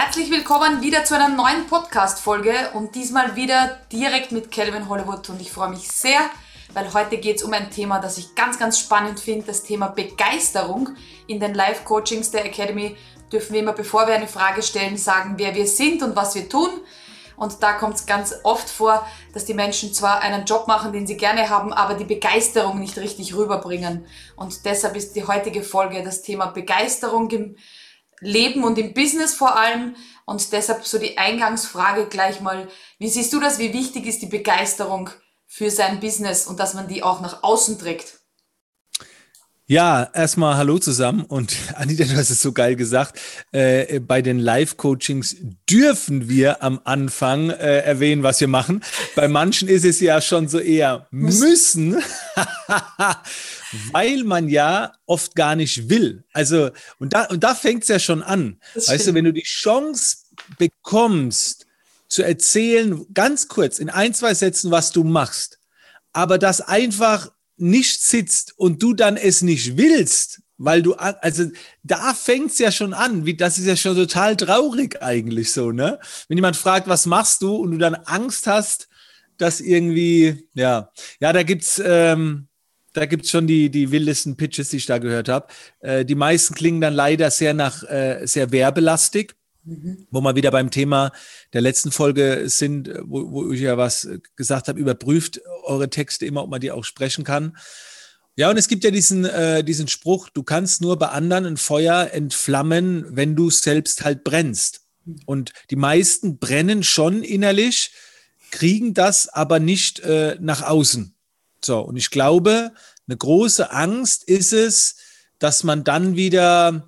Herzlich willkommen wieder zu einer neuen Podcast-Folge und diesmal wieder direkt mit Calvin Hollywood und ich freue mich sehr, weil heute geht es um ein Thema, das ich ganz, ganz spannend finde, das Thema Begeisterung. In den Live-Coachings der Academy dürfen wir immer, bevor wir eine Frage stellen, sagen, wer wir sind und was wir tun. Und da kommt es ganz oft vor, dass die Menschen zwar einen Job machen, den sie gerne haben, aber die Begeisterung nicht richtig rüberbringen. Und deshalb ist die heutige Folge das Thema Begeisterung Leben und im Business vor allem. Und deshalb so die Eingangsfrage gleich mal, wie siehst du das? Wie wichtig ist die Begeisterung für sein Business und dass man die auch nach außen trägt? Ja, erstmal Hallo zusammen und Anita, du hast es so geil gesagt. Äh, bei den Live-Coachings dürfen wir am Anfang äh, erwähnen, was wir machen. Bei manchen ist es ja schon so eher müssen, weil man ja oft gar nicht will. Also, und da, und da fängt es ja schon an. Das weißt stimmt. du, wenn du die Chance bekommst, zu erzählen, ganz kurz in ein, zwei Sätzen, was du machst, aber das einfach nicht sitzt und du dann es nicht willst, weil du, also da fängt's ja schon an, wie, das ist ja schon total traurig eigentlich so, ne? Wenn jemand fragt, was machst du und du dann Angst hast, dass irgendwie, ja, ja, da gibt's, ähm, da gibt's schon die, die wildesten Pitches, die ich da gehört habe. Äh, die meisten klingen dann leider sehr nach, äh, sehr werbelastig. Mhm. Wo wir wieder beim Thema der letzten Folge sind, wo, wo ich ja was gesagt habe, überprüft eure Texte immer, ob man die auch sprechen kann. Ja, und es gibt ja diesen, äh, diesen Spruch, du kannst nur bei anderen ein Feuer entflammen, wenn du selbst halt brennst. Und die meisten brennen schon innerlich, kriegen das aber nicht äh, nach außen. So, und ich glaube, eine große Angst ist es, dass man dann wieder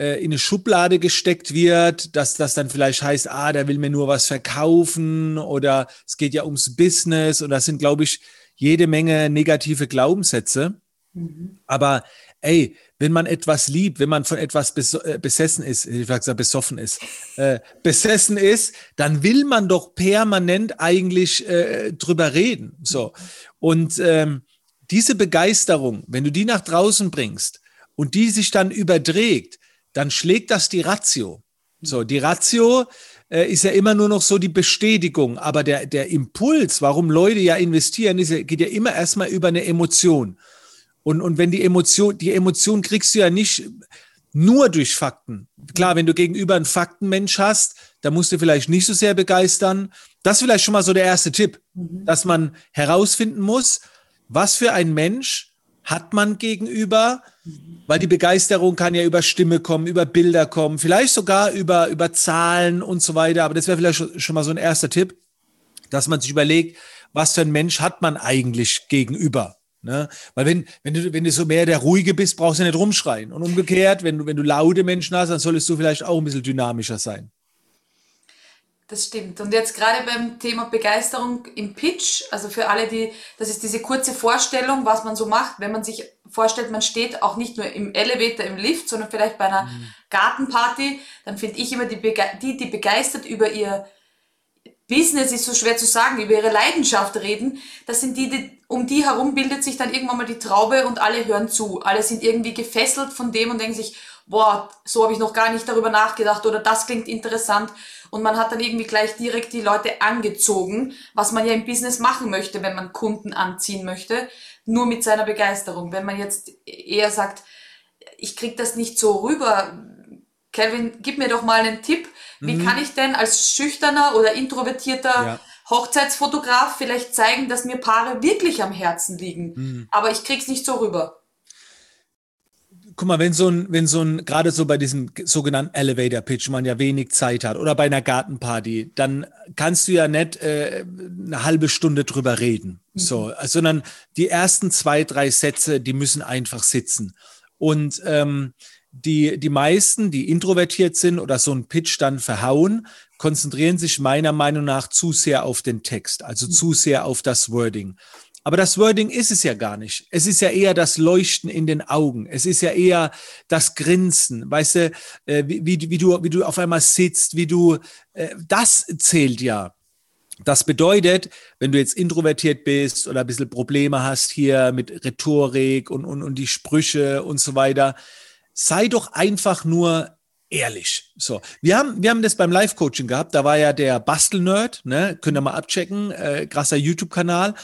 äh, in eine Schublade gesteckt wird, dass das dann vielleicht heißt, ah, der will mir nur was verkaufen oder es geht ja ums Business und das sind, glaube ich, jede Menge negative Glaubenssätze. Mhm. Aber ey, wenn man etwas liebt, wenn man von etwas bes äh, besessen ist, ich sag gesagt, besoffen ist, äh, besessen ist, dann will man doch permanent eigentlich äh, drüber reden. So. Und ähm, diese Begeisterung, wenn du die nach draußen bringst und die sich dann überträgt, dann schlägt das die Ratio. So, die Ratio äh, ist ja immer nur noch so die Bestätigung, aber der, der Impuls, warum Leute ja investieren, ist, geht ja immer erstmal über eine Emotion. Und, und wenn die Emotion, die Emotion kriegst du ja nicht nur durch Fakten. Klar, wenn du gegenüber einen Faktenmensch hast, da musst du vielleicht nicht so sehr begeistern. Das ist vielleicht schon mal so der erste Tipp, mhm. dass man herausfinden muss, was für ein Mensch hat man gegenüber, weil die Begeisterung kann ja über Stimme kommen, über Bilder kommen, vielleicht sogar über, über Zahlen und so weiter. Aber das wäre vielleicht schon mal so ein erster Tipp, dass man sich überlegt, was für ein Mensch hat man eigentlich gegenüber. Ne? Weil wenn, wenn, du, wenn du so mehr der Ruhige bist, brauchst du nicht rumschreien. Und umgekehrt, wenn du, wenn du laute Menschen hast, dann solltest du vielleicht auch ein bisschen dynamischer sein. Das stimmt. Und jetzt gerade beim Thema Begeisterung im Pitch, also für alle, die, das ist diese kurze Vorstellung, was man so macht, wenn man sich vorstellt, man steht auch nicht nur im Elevator, im Lift, sondern vielleicht bei einer mhm. Gartenparty, dann finde ich immer die, die, die begeistert über ihr Business, ist so schwer zu sagen, über ihre Leidenschaft reden, das sind die, die, um die herum bildet sich dann irgendwann mal die Traube und alle hören zu. Alle sind irgendwie gefesselt von dem und denken sich, boah, so habe ich noch gar nicht darüber nachgedacht oder das klingt interessant und man hat dann irgendwie gleich direkt die Leute angezogen, was man ja im Business machen möchte, wenn man Kunden anziehen möchte, nur mit seiner Begeisterung. Wenn man jetzt eher sagt, ich krieg das nicht so rüber, Kevin, gib mir doch mal einen Tipp, wie mhm. kann ich denn als schüchterner oder introvertierter ja. Hochzeitsfotograf vielleicht zeigen, dass mir Paare wirklich am Herzen liegen, mhm. aber ich krieg's nicht so rüber guck mal, wenn so ein, wenn so ein, gerade so bei diesem sogenannten Elevator Pitch man ja wenig Zeit hat oder bei einer Gartenparty, dann kannst du ja nicht äh, eine halbe Stunde drüber reden. Mhm. So, sondern die ersten zwei, drei Sätze, die müssen einfach sitzen. Und ähm, die, die meisten, die introvertiert sind oder so einen Pitch dann verhauen, konzentrieren sich meiner Meinung nach zu sehr auf den Text, also mhm. zu sehr auf das Wording. Aber das Wording ist es ja gar nicht. Es ist ja eher das Leuchten in den Augen. Es ist ja eher das Grinsen, weißt du, äh, wie, wie, wie, du, wie du auf einmal sitzt, wie du, äh, das zählt ja. Das bedeutet, wenn du jetzt introvertiert bist oder ein bisschen Probleme hast hier mit Rhetorik und, und, und die Sprüche und so weiter, sei doch einfach nur ehrlich. So, wir haben, wir haben das beim Live-Coaching gehabt. Da war ja der Bastelnerd, ne, könnt ihr mal abchecken, äh, krasser YouTube-Kanal.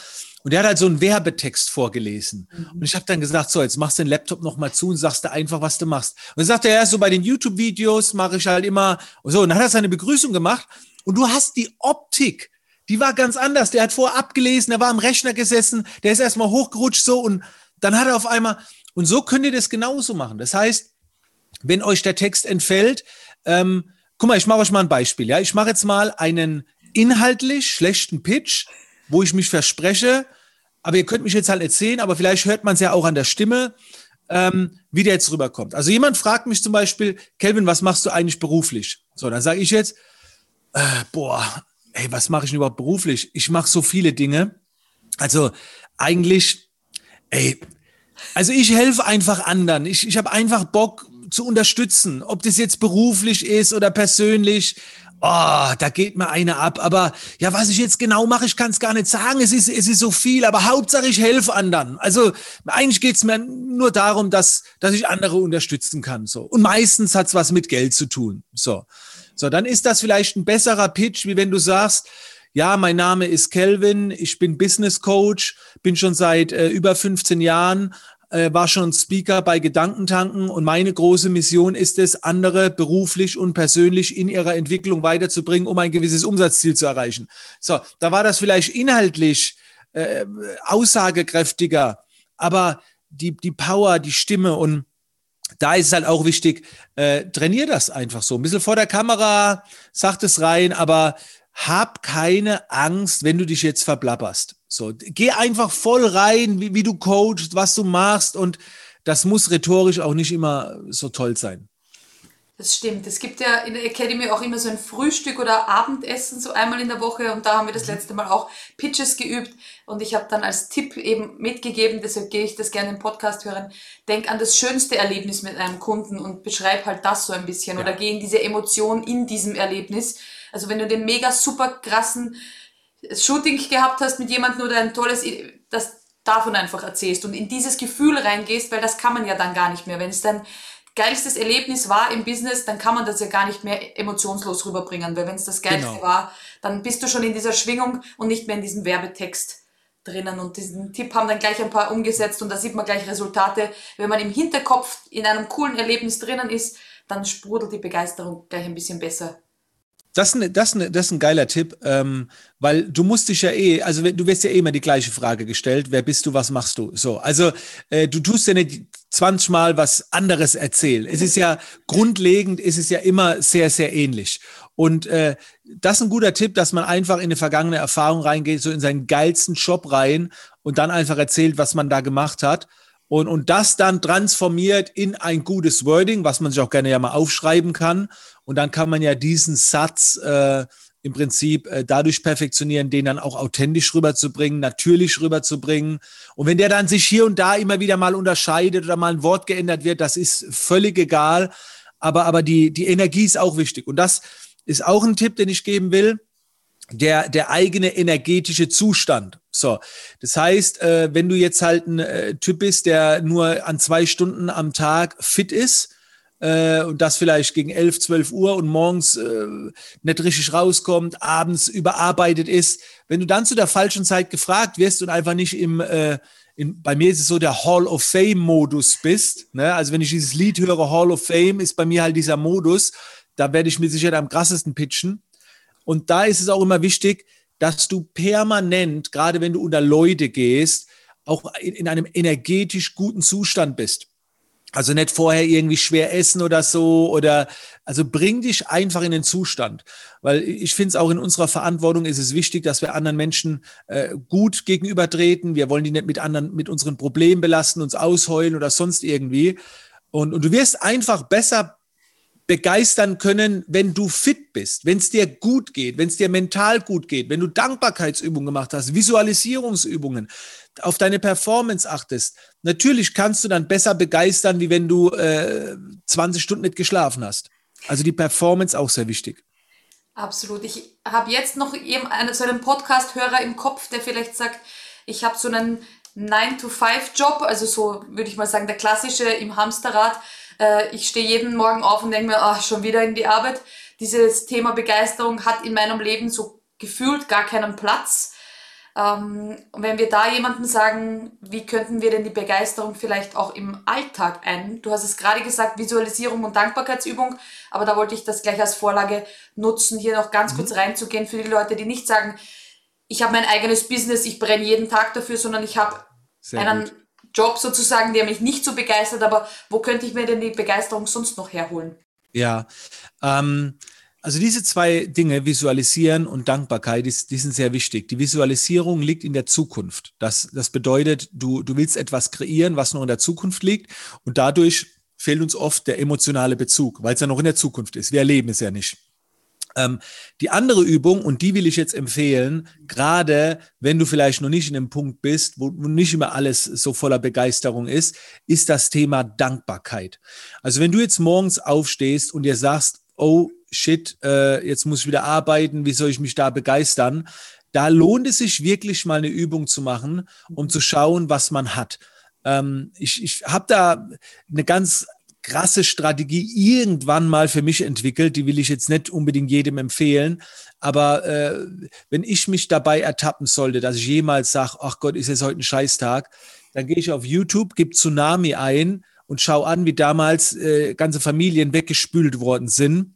Und der hat halt so einen Werbetext vorgelesen. Mhm. Und ich habe dann gesagt, so, jetzt machst du den Laptop noch mal zu und sagst du einfach, was du machst. Und dann sagt er, ja, so bei den YouTube-Videos mache ich halt immer und so. Und dann hat er seine Begrüßung gemacht. Und du hast die Optik, die war ganz anders. Der hat vorher abgelesen, der war am Rechner gesessen, der ist erstmal hochgerutscht so und dann hat er auf einmal, und so könnt ihr das genauso machen. Das heißt, wenn euch der Text entfällt, ähm, guck mal, ich mache euch mal ein Beispiel. Ja, ich mache jetzt mal einen inhaltlich schlechten Pitch, wo ich mich verspreche, aber ihr könnt mich jetzt halt erzählen, aber vielleicht hört man es ja auch an der Stimme, ähm, wie der jetzt rüberkommt. Also jemand fragt mich zum Beispiel, Kelvin, was machst du eigentlich beruflich? So, dann sage ich jetzt, äh, boah, hey, was mache ich denn überhaupt beruflich? Ich mache so viele Dinge. Also eigentlich, ey, also ich helfe einfach anderen. Ich, ich habe einfach Bock, zu unterstützen, ob das jetzt beruflich ist oder persönlich. Oh, da geht mir eine ab. Aber ja, was ich jetzt genau mache, ich kann es gar nicht sagen. Es ist, es ist so viel, aber Hauptsache ich helfe anderen. Also eigentlich geht es mir nur darum, dass, dass ich andere unterstützen kann. So. Und meistens hat es was mit Geld zu tun. So. so, dann ist das vielleicht ein besserer Pitch, wie wenn du sagst, ja, mein Name ist Kelvin, ich bin Business Coach, bin schon seit äh, über 15 Jahren äh, war schon Speaker bei Gedankentanken und meine große Mission ist es, andere beruflich und persönlich in ihrer Entwicklung weiterzubringen, um ein gewisses Umsatzziel zu erreichen. So, da war das vielleicht inhaltlich äh, aussagekräftiger, aber die, die Power, die Stimme und da ist es halt auch wichtig, äh, trainier das einfach so. Ein bisschen vor der Kamera, sag es rein, aber hab keine Angst, wenn du dich jetzt verblapperst. So, geh einfach voll rein, wie, wie du coachst, was du machst und das muss rhetorisch auch nicht immer so toll sein. Das stimmt. Es gibt ja in der Academy auch immer so ein Frühstück oder Abendessen, so einmal in der Woche. Und da haben wir das mhm. letzte Mal auch Pitches geübt. Und ich habe dann als Tipp eben mitgegeben, deshalb gehe ich das gerne im Podcast hören, denk an das schönste Erlebnis mit einem Kunden und beschreib halt das so ein bisschen. Ja. Oder geh in diese Emotion in diesem Erlebnis. Also wenn du den mega super krassen Shooting gehabt hast mit jemandem oder ein tolles, das davon einfach erzählst und in dieses Gefühl reingehst, weil das kann man ja dann gar nicht mehr. Wenn es dein geilstes Erlebnis war im Business, dann kann man das ja gar nicht mehr emotionslos rüberbringen, weil wenn es das geilste genau. war, dann bist du schon in dieser Schwingung und nicht mehr in diesem Werbetext drinnen und diesen Tipp haben dann gleich ein paar umgesetzt und da sieht man gleich Resultate. Wenn man im Hinterkopf in einem coolen Erlebnis drinnen ist, dann sprudelt die Begeisterung gleich ein bisschen besser das, das, das ist ein geiler Tipp, ähm, weil du musst dich ja eh, also du wirst ja eh immer die gleiche Frage gestellt, wer bist du, was machst du? So, also äh, du tust ja nicht 20 Mal was anderes erzählen. Es ist ja grundlegend, ist es ja immer sehr, sehr ähnlich. Und äh, das ist ein guter Tipp, dass man einfach in eine vergangene Erfahrung reingeht, so in seinen geilsten Job rein und dann einfach erzählt, was man da gemacht hat. Und, und das dann transformiert in ein gutes Wording, was man sich auch gerne ja mal aufschreiben kann. Und dann kann man ja diesen Satz äh, im Prinzip äh, dadurch perfektionieren, den dann auch authentisch rüberzubringen, natürlich rüberzubringen. Und wenn der dann sich hier und da immer wieder mal unterscheidet oder mal ein Wort geändert wird, das ist völlig egal. Aber, aber die, die Energie ist auch wichtig. Und das ist auch ein Tipp, den ich geben will der, der eigene energetische Zustand. So, das heißt, äh, wenn du jetzt halt ein äh, Typ bist, der nur an zwei Stunden am Tag fit ist, äh, und das vielleicht gegen 11, 12 Uhr und morgens äh, nicht richtig rauskommt, abends überarbeitet ist, wenn du dann zu der falschen Zeit gefragt wirst und einfach nicht im, äh, in, bei mir ist es so der Hall of Fame-Modus bist, ne? also wenn ich dieses Lied höre, Hall of Fame, ist bei mir halt dieser Modus, da werde ich mir sicher am krassesten pitchen. Und da ist es auch immer wichtig, dass du permanent, gerade wenn du unter Leute gehst, auch in, in einem energetisch guten Zustand bist. Also nicht vorher irgendwie schwer essen oder so oder also bring dich einfach in den Zustand, weil ich finde es auch in unserer Verantwortung ist es wichtig, dass wir anderen Menschen äh, gut gegenübertreten. Wir wollen die nicht mit anderen mit unseren Problemen belasten, uns ausheulen oder sonst irgendwie. Und, und du wirst einfach besser begeistern können, wenn du fit bist, wenn es dir gut geht, wenn es dir mental gut geht, wenn du Dankbarkeitsübungen gemacht hast, Visualisierungsübungen, auf deine Performance achtest. Natürlich kannst du dann besser begeistern, wie wenn du äh, 20 Stunden nicht geschlafen hast. Also die Performance auch sehr wichtig. Absolut. Ich habe jetzt noch eben einen, so einen Podcast-Hörer im Kopf, der vielleicht sagt, ich habe so einen 9-to-5-Job, also so würde ich mal sagen, der klassische im Hamsterrad Äh, ich stehe jeden Morgen auf und denke mir, ach, schon wieder in die Arbeit. Dieses Thema Begeisterung hat in meinem Leben so gefühlt gar keinen Platz. Ähm, wenn wir da jemandem sagen, wie könnten wir denn die Begeisterung vielleicht auch im Alltag ein? Du hast es gerade gesagt, Visualisierung und Dankbarkeitsübung, aber da wollte ich das gleich als Vorlage nutzen, hier noch ganz mhm. kurz reinzugehen für die Leute, die nicht sagen, ich habe mein eigenes Business, ich brenne jeden Tag dafür, sondern ich habe einen gut. Job sozusagen, der mich nicht so begeistert, aber wo könnte ich mir denn die Begeisterung sonst noch herholen? Ja, ähm, also diese zwei Dinge, Visualisieren und Dankbarkeit, die, die, sind sehr wichtig. Die Visualisierung liegt in der Zukunft. Das, das bedeutet, du, du willst etwas kreieren, was noch in der Zukunft liegt und dadurch fehlt uns oft der emotionale Bezug, weil es ja noch in der Zukunft ist. Wir erleben es ja nicht. Ähm, die andere Übung, und die will ich jetzt empfehlen, gerade wenn du vielleicht noch nicht in einem Punkt bist, wo, wo nicht immer alles so voller Begeisterung ist, ist das Thema Dankbarkeit. Also wenn du jetzt morgens aufstehst und dir sagst, oh shit, äh, jetzt muss ich wieder arbeiten, wie soll ich mich da begeistern? Da lohnt es sich wirklich mal eine Übung zu machen, um zu schauen, was man hat. Ähm, ich ich habe da eine ganz krasse Strategie irgendwann mal für mich entwickelt. Die will ich jetzt nicht unbedingt jedem empfehlen. Aber äh, wenn ich mich dabei ertappen sollte, dass ich jemals sage, ach Gott, ist jetzt heute ein Scheißtag, dann gehe ich auf YouTube, gebe Tsunami ein und schaue an, wie damals äh, ganze Familien weggespült worden sind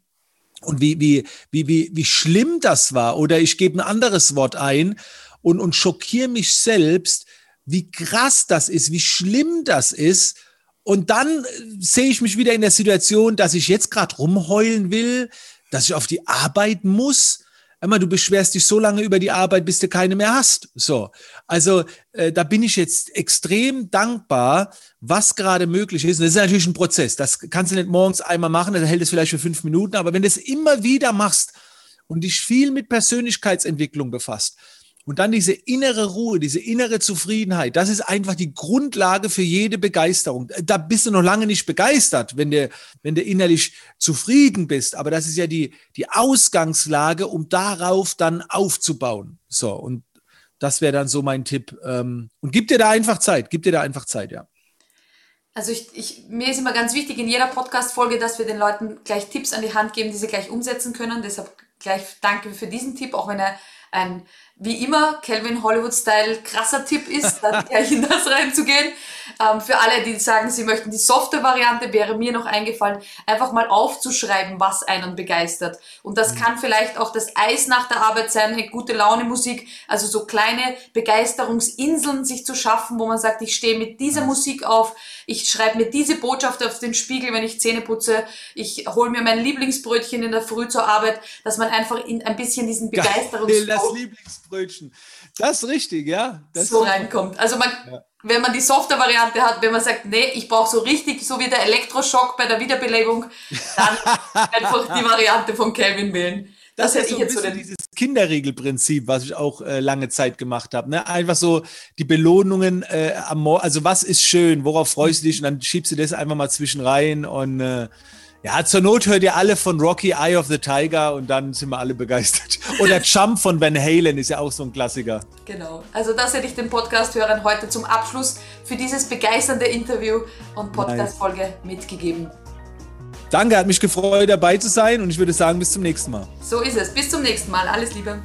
und wie, wie, wie, wie, wie schlimm das war. Oder ich gebe ein anderes Wort ein und, und schockiere mich selbst, wie krass das ist, wie schlimm das ist und dann äh, sehe ich mich wieder in der Situation, dass ich jetzt gerade rumheulen will, dass ich auf die Arbeit muss. Einmal, du beschwerst dich so lange über die Arbeit, bis du keine mehr hast. So, also äh, da bin ich jetzt extrem dankbar, was gerade möglich ist. Und das ist natürlich ein Prozess. Das kannst du nicht morgens einmal machen, dann hält es vielleicht für fünf Minuten. Aber wenn du es immer wieder machst und dich viel mit Persönlichkeitsentwicklung befasst, und dann diese innere Ruhe, diese innere Zufriedenheit, das ist einfach die Grundlage für jede Begeisterung. Da bist du noch lange nicht begeistert, wenn du, wenn du innerlich zufrieden bist. Aber das ist ja die, die Ausgangslage, um darauf dann aufzubauen. So, und das wäre dann so mein Tipp. Ähm, und gib dir da einfach Zeit, gib dir da einfach Zeit, ja. Also ich, ich, mir ist immer ganz wichtig in jeder Podcast-Folge, dass wir den Leuten gleich Tipps an die Hand geben, die sie gleich umsetzen können. Deshalb gleich danke für diesen Tipp, auch wenn er ein wie immer Calvin Hollywood-Style krasser Tipp ist, dann gleich in das reinzugehen. Ähm, für alle, die sagen, sie möchten die softe Variante, wäre mir noch eingefallen, einfach mal aufzuschreiben, was einen begeistert. Und das mhm. kann vielleicht auch das Eis nach der Arbeit sein, eine gute Laune Musik, also so kleine Begeisterungsinseln sich zu schaffen, wo man sagt, ich stehe mit dieser Musik auf, ich schreibe mir diese Botschaft auf den Spiegel, wenn ich Zähne putze, ich hole mir mein Lieblingsbrötchen in der Früh zur Arbeit, dass man einfach in ein bisschen diesen Begeisterungs Brötchen. Das ist richtig, ja. Das so reinkommt. Also man, ja. wenn man die softe Variante hat, wenn man sagt, nee, ich brauche so richtig, so wie der Elektroschock bei der Wiederbelebung, dann einfach die Variante von Kelvin wählen. Das, das ist so ein bisschen so dieses Kinderregelprinzip, was ich auch äh, lange Zeit gemacht habe. Ne? Einfach so die Belohnungen äh, am Morgen, also was ist schön, worauf freust du dich und dann schiebst du das einfach mal zwischen rein und äh, ja, zur Not hört ihr alle von Rocky Eye of the Tiger und dann sind wir alle begeistert. Oder Jump von Van Halen ist ja auch so ein Klassiker. Genau. Also das hätte ich den Podcast-Hörern heute zum Abschluss für dieses begeisternde Interview und Podcast-Folge mitgegeben. Danke, hat mich gefreut dabei zu sein und ich würde sagen, bis zum nächsten Mal. So ist es. Bis zum nächsten Mal. Alles Liebe.